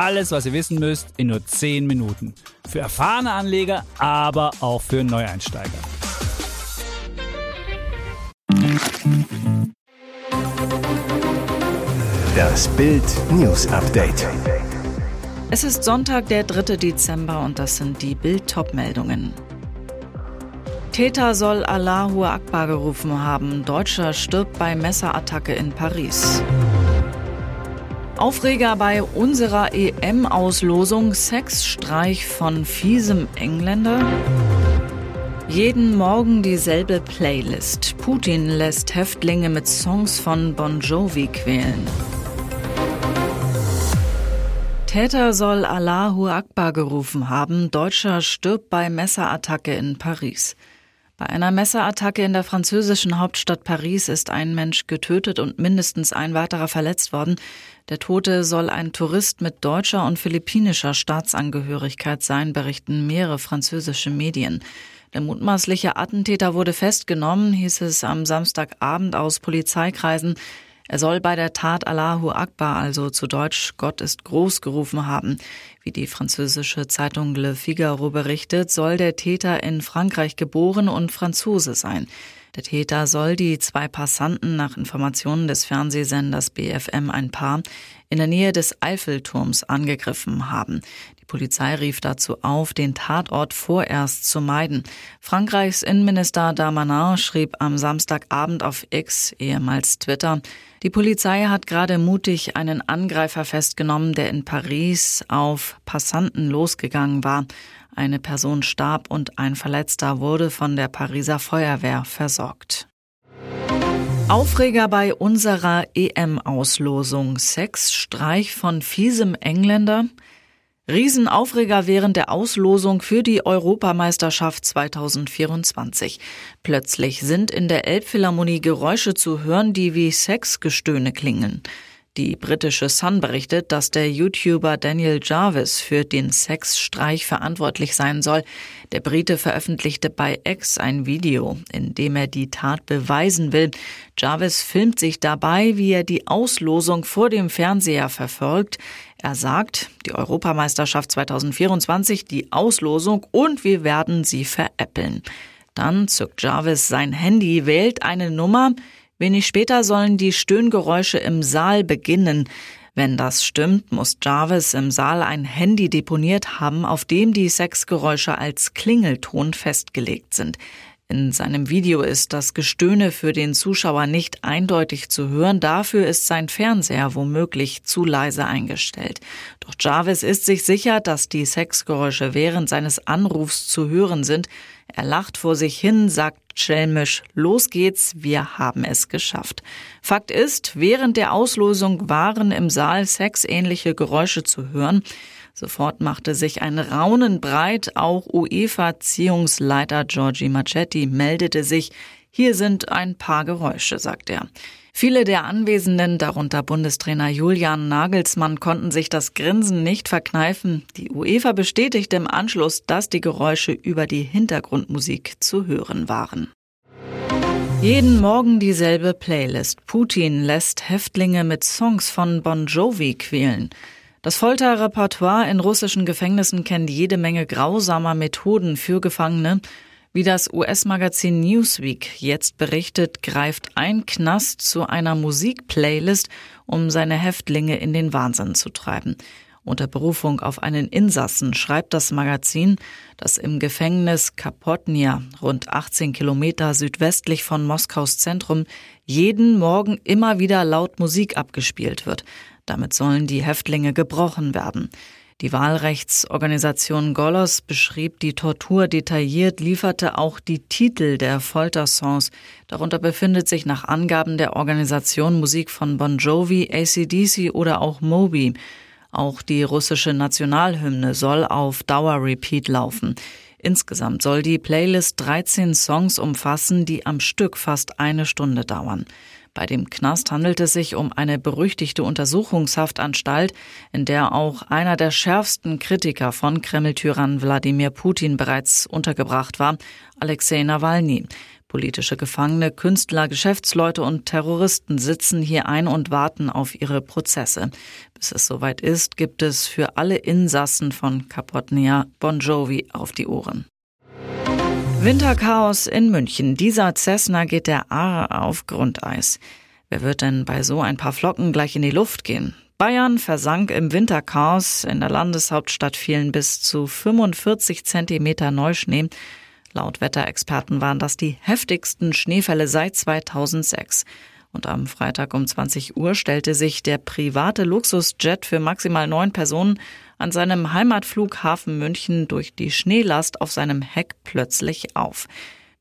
alles, was ihr wissen müsst, in nur 10 Minuten. Für erfahrene Anleger, aber auch für Neueinsteiger. Das Bild News Update. Es ist Sonntag, der 3. Dezember und das sind die Bild-Top-Meldungen. Täter soll Allahu Akbar gerufen haben. Deutscher stirbt bei Messerattacke in Paris. Aufreger bei unserer EM-Auslosung, Sexstreich von fiesem Engländer. Jeden Morgen dieselbe Playlist. Putin lässt Häftlinge mit Songs von Bon Jovi quälen. Täter soll Allahu Akbar gerufen haben. Deutscher stirbt bei Messerattacke in Paris. Bei einer Messerattacke in der französischen Hauptstadt Paris ist ein Mensch getötet und mindestens ein weiterer verletzt worden. Der Tote soll ein Tourist mit deutscher und philippinischer Staatsangehörigkeit sein, berichten mehrere französische Medien. Der mutmaßliche Attentäter wurde festgenommen, hieß es am Samstagabend aus Polizeikreisen. Er soll bei der Tat Allahu Akbar, also zu Deutsch Gott ist groß gerufen haben. Wie die französische Zeitung Le Figaro berichtet, soll der Täter in Frankreich geboren und Franzose sein. Der Täter soll die zwei Passanten nach Informationen des Fernsehsenders BFM ein Paar in der Nähe des Eiffelturms angegriffen haben. Die Polizei rief dazu auf, den Tatort vorerst zu meiden. Frankreichs Innenminister Darmanin schrieb am Samstagabend auf X, ehemals Twitter, die Polizei hat gerade mutig einen Angreifer festgenommen, der in Paris auf Passanten losgegangen war. Eine Person starb und ein Verletzter wurde von der Pariser Feuerwehr versorgt. Aufreger bei unserer EM-Auslosung. Sexstreich von fiesem Engländer. Riesenaufreger während der Auslosung für die Europameisterschaft 2024. Plötzlich sind in der Elbphilharmonie Geräusche zu hören, die wie Sexgestöhne klingen. Die britische Sun berichtet, dass der YouTuber Daniel Jarvis für den Sexstreich verantwortlich sein soll. Der Brite veröffentlichte bei X ein Video, in dem er die Tat beweisen will. Jarvis filmt sich dabei, wie er die Auslosung vor dem Fernseher verfolgt. Er sagt, die Europameisterschaft 2024, die Auslosung und wir werden sie veräppeln. Dann zückt Jarvis sein Handy, wählt eine Nummer, Wenig später sollen die Stöhngeräusche im Saal beginnen. Wenn das stimmt, muss Jarvis im Saal ein Handy deponiert haben, auf dem die Sexgeräusche als Klingelton festgelegt sind. In seinem Video ist das Gestöhne für den Zuschauer nicht eindeutig zu hören, dafür ist sein Fernseher womöglich zu leise eingestellt. Doch Jarvis ist sich sicher, dass die Sexgeräusche während seines Anrufs zu hören sind. Er lacht vor sich hin, sagt schelmisch, los geht's, wir haben es geschafft. Fakt ist, während der Auslosung waren im Saal sexähnliche Geräusche zu hören. Sofort machte sich ein Raunen breit, auch UEFA-Ziehungsleiter Giorgi Macetti meldete sich, hier sind ein paar Geräusche, sagt er. Viele der Anwesenden, darunter Bundestrainer Julian Nagelsmann, konnten sich das Grinsen nicht verkneifen. Die UEFA bestätigte im Anschluss, dass die Geräusche über die Hintergrundmusik zu hören waren. Jeden Morgen dieselbe Playlist. Putin lässt Häftlinge mit Songs von Bon Jovi quälen. Das Folterrepertoire in russischen Gefängnissen kennt jede Menge grausamer Methoden für Gefangene. Wie das US-Magazin Newsweek jetzt berichtet, greift ein Knast zu einer Musikplaylist, um seine Häftlinge in den Wahnsinn zu treiben. Unter Berufung auf einen Insassen schreibt das Magazin, dass im Gefängnis Kapotnia, rund 18 Kilometer südwestlich von Moskaus Zentrum, jeden Morgen immer wieder laut Musik abgespielt wird. Damit sollen die Häftlinge gebrochen werden. Die Wahlrechtsorganisation Golos beschrieb die Tortur detailliert, lieferte auch die Titel der Foltersongs. Darunter befindet sich nach Angaben der Organisation Musik von Bon Jovi, ACDC oder auch Moby. Auch die russische Nationalhymne soll auf Dauer-Repeat laufen. Insgesamt soll die Playlist 13 Songs umfassen, die am Stück fast eine Stunde dauern. Bei dem Knast handelt es sich um eine berüchtigte Untersuchungshaftanstalt, in der auch einer der schärfsten Kritiker von Kreml-Tyrann Wladimir Putin bereits untergebracht war, Alexei Nawalny. Politische Gefangene, Künstler, Geschäftsleute und Terroristen sitzen hier ein und warten auf ihre Prozesse. Bis es soweit ist, gibt es für alle Insassen von Kapotnia Bon Jovi auf die Ohren. Winterchaos in München. Dieser Cessna geht der Aare auf Grundeis. Wer wird denn bei so ein paar Flocken gleich in die Luft gehen? Bayern versank im Winterchaos. In der Landeshauptstadt fielen bis zu 45 Zentimeter Neuschnee. Laut Wetterexperten waren das die heftigsten Schneefälle seit 2006. Und am Freitag um 20 Uhr stellte sich der private Luxusjet für maximal neun Personen an seinem Heimatflughafen München durch die Schneelast auf seinem Heck plötzlich auf.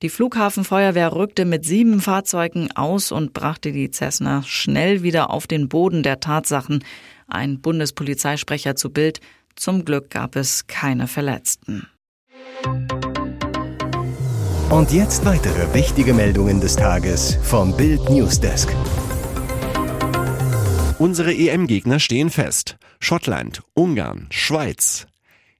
Die Flughafenfeuerwehr rückte mit sieben Fahrzeugen aus und brachte die Cessna schnell wieder auf den Boden der Tatsachen. Ein Bundespolizeisprecher zu Bild. Zum Glück gab es keine Verletzten. Und jetzt weitere wichtige Meldungen des Tages vom Bild Newsdesk. Unsere EM-Gegner stehen fest. Schottland, Ungarn, Schweiz.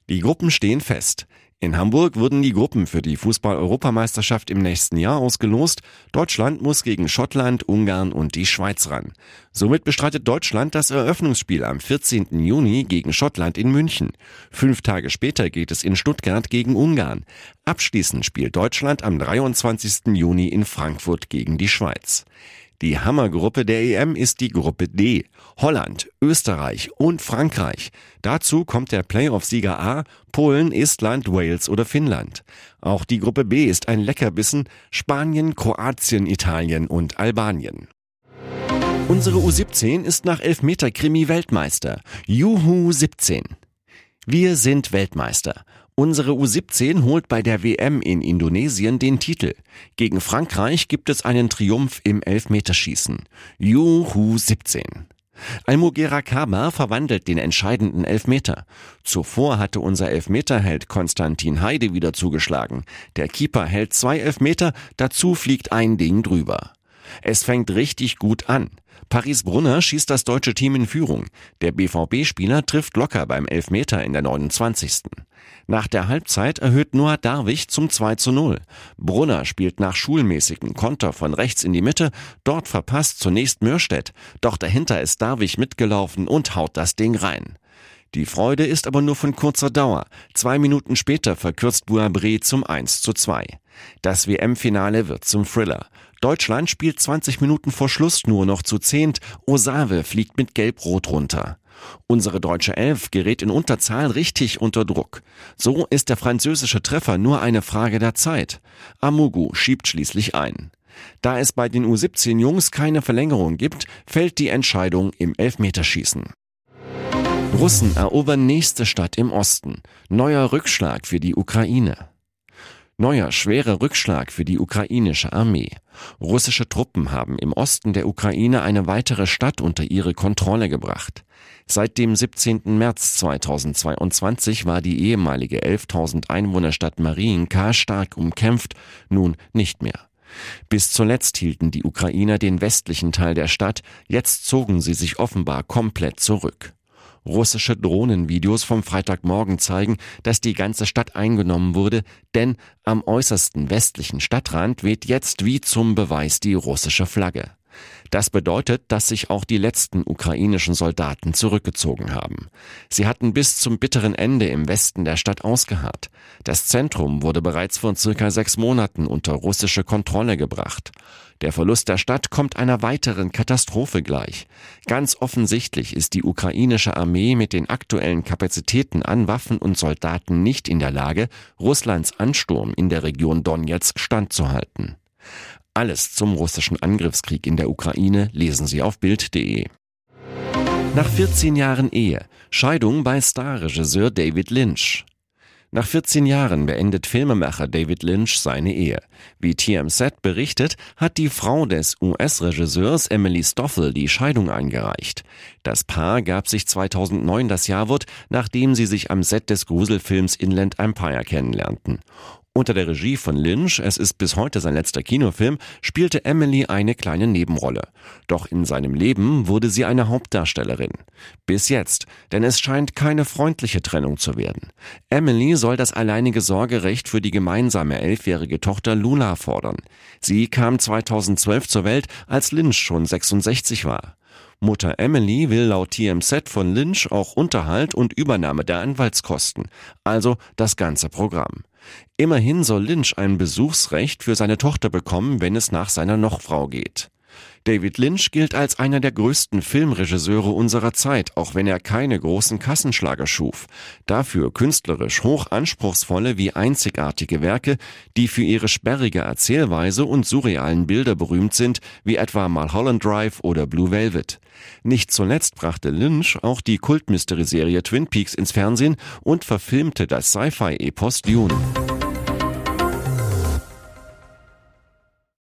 Die Gruppen stehen fest. In Hamburg wurden die Gruppen für die Fußball-Europameisterschaft im nächsten Jahr ausgelost. Deutschland muss gegen Schottland, Ungarn und die Schweiz ran. Somit bestreitet Deutschland das Eröffnungsspiel am 14. Juni gegen Schottland in München. Fünf Tage später geht es in Stuttgart gegen Ungarn. Abschließend spielt Deutschland am 23. Juni in Frankfurt gegen die Schweiz. Die Hammergruppe der EM ist die Gruppe D. Holland, Österreich und Frankreich. Dazu kommt der Playoff-Sieger A, Polen, Estland, Wales oder Finnland. Auch die Gruppe B ist ein Leckerbissen, Spanien, Kroatien, Italien und Albanien. Unsere U17 ist nach Elfmeter-Krimi Weltmeister. Juhu 17. Wir sind Weltmeister. Unsere U17 holt bei der WM in Indonesien den Titel. Gegen Frankreich gibt es einen Triumph im Elfmeterschießen. Juhu 17. Almogera Kaba verwandelt den entscheidenden Elfmeter. Zuvor hatte unser Elfmeterheld Konstantin Heide wieder zugeschlagen. Der Keeper hält zwei Elfmeter, dazu fliegt ein Ding drüber. Es fängt richtig gut an. Paris Brunner schießt das deutsche Team in Führung. Der BVB-Spieler trifft locker beim Elfmeter in der 29. Nach der Halbzeit erhöht Noah Darwig zum 2 zu 0. Brunner spielt nach schulmäßigen Konter von rechts in die Mitte, dort verpasst zunächst Mörstedt, doch dahinter ist Darwig mitgelaufen und haut das Ding rein. Die Freude ist aber nur von kurzer Dauer. Zwei Minuten später verkürzt Bouabré zum 1 zu 2. Das WM-Finale wird zum Thriller. Deutschland spielt 20 Minuten vor Schluss nur noch zu zehnt. Osave fliegt mit Gelb-Rot runter. Unsere deutsche Elf gerät in Unterzahl richtig unter Druck. So ist der französische Treffer nur eine Frage der Zeit. Amugu schiebt schließlich ein. Da es bei den U17 Jungs keine Verlängerung gibt, fällt die Entscheidung im Elfmeterschießen. Russen erobern nächste Stadt im Osten. Neuer Rückschlag für die Ukraine. Neuer schwerer Rückschlag für die ukrainische Armee. Russische Truppen haben im Osten der Ukraine eine weitere Stadt unter ihre Kontrolle gebracht. Seit dem 17. März 2022 war die ehemalige 11.000 Einwohnerstadt Mariinka stark umkämpft, nun nicht mehr. Bis zuletzt hielten die Ukrainer den westlichen Teil der Stadt, jetzt zogen sie sich offenbar komplett zurück. Russische Drohnenvideos vom Freitagmorgen zeigen, dass die ganze Stadt eingenommen wurde, denn am äußersten westlichen Stadtrand weht jetzt wie zum Beweis die russische Flagge. Das bedeutet, dass sich auch die letzten ukrainischen Soldaten zurückgezogen haben. Sie hatten bis zum bitteren Ende im Westen der Stadt ausgeharrt. Das Zentrum wurde bereits vor circa sechs Monaten unter russische Kontrolle gebracht. Der Verlust der Stadt kommt einer weiteren Katastrophe gleich. Ganz offensichtlich ist die ukrainische Armee mit den aktuellen Kapazitäten an Waffen und Soldaten nicht in der Lage, Russlands Ansturm in der Region Donetsk standzuhalten. Alles zum russischen Angriffskrieg in der Ukraine lesen Sie auf Bild.de. Nach 14 Jahren Ehe, Scheidung bei Starregisseur David Lynch. Nach 14 Jahren beendet Filmemacher David Lynch seine Ehe. Wie TMZ berichtet, hat die Frau des US-Regisseurs Emily Stoffel die Scheidung eingereicht. Das Paar gab sich 2009 das Jawort, nachdem sie sich am Set des Gruselfilms Inland Empire kennenlernten. Unter der Regie von Lynch, es ist bis heute sein letzter Kinofilm, spielte Emily eine kleine Nebenrolle. Doch in seinem Leben wurde sie eine Hauptdarstellerin. Bis jetzt, denn es scheint keine freundliche Trennung zu werden. Emily soll das alleinige Sorgerecht für die gemeinsame elfjährige Tochter Lula fordern. Sie kam 2012 zur Welt, als Lynch schon 66 war. Mutter Emily will laut TMZ von Lynch auch Unterhalt und Übernahme der Anwaltskosten, also das ganze Programm. Immerhin soll Lynch ein Besuchsrecht für seine Tochter bekommen, wenn es nach seiner Nochfrau geht. David Lynch gilt als einer der größten Filmregisseure unserer Zeit, auch wenn er keine großen Kassenschlager schuf. Dafür künstlerisch hoch anspruchsvolle wie einzigartige Werke, die für ihre sperrige Erzählweise und surrealen Bilder berühmt sind, wie etwa Mulholland Drive oder Blue Velvet. Nicht zuletzt brachte Lynch auch die Kultmystery-Serie Twin Peaks ins Fernsehen und verfilmte das Sci-Fi-Epos Dune.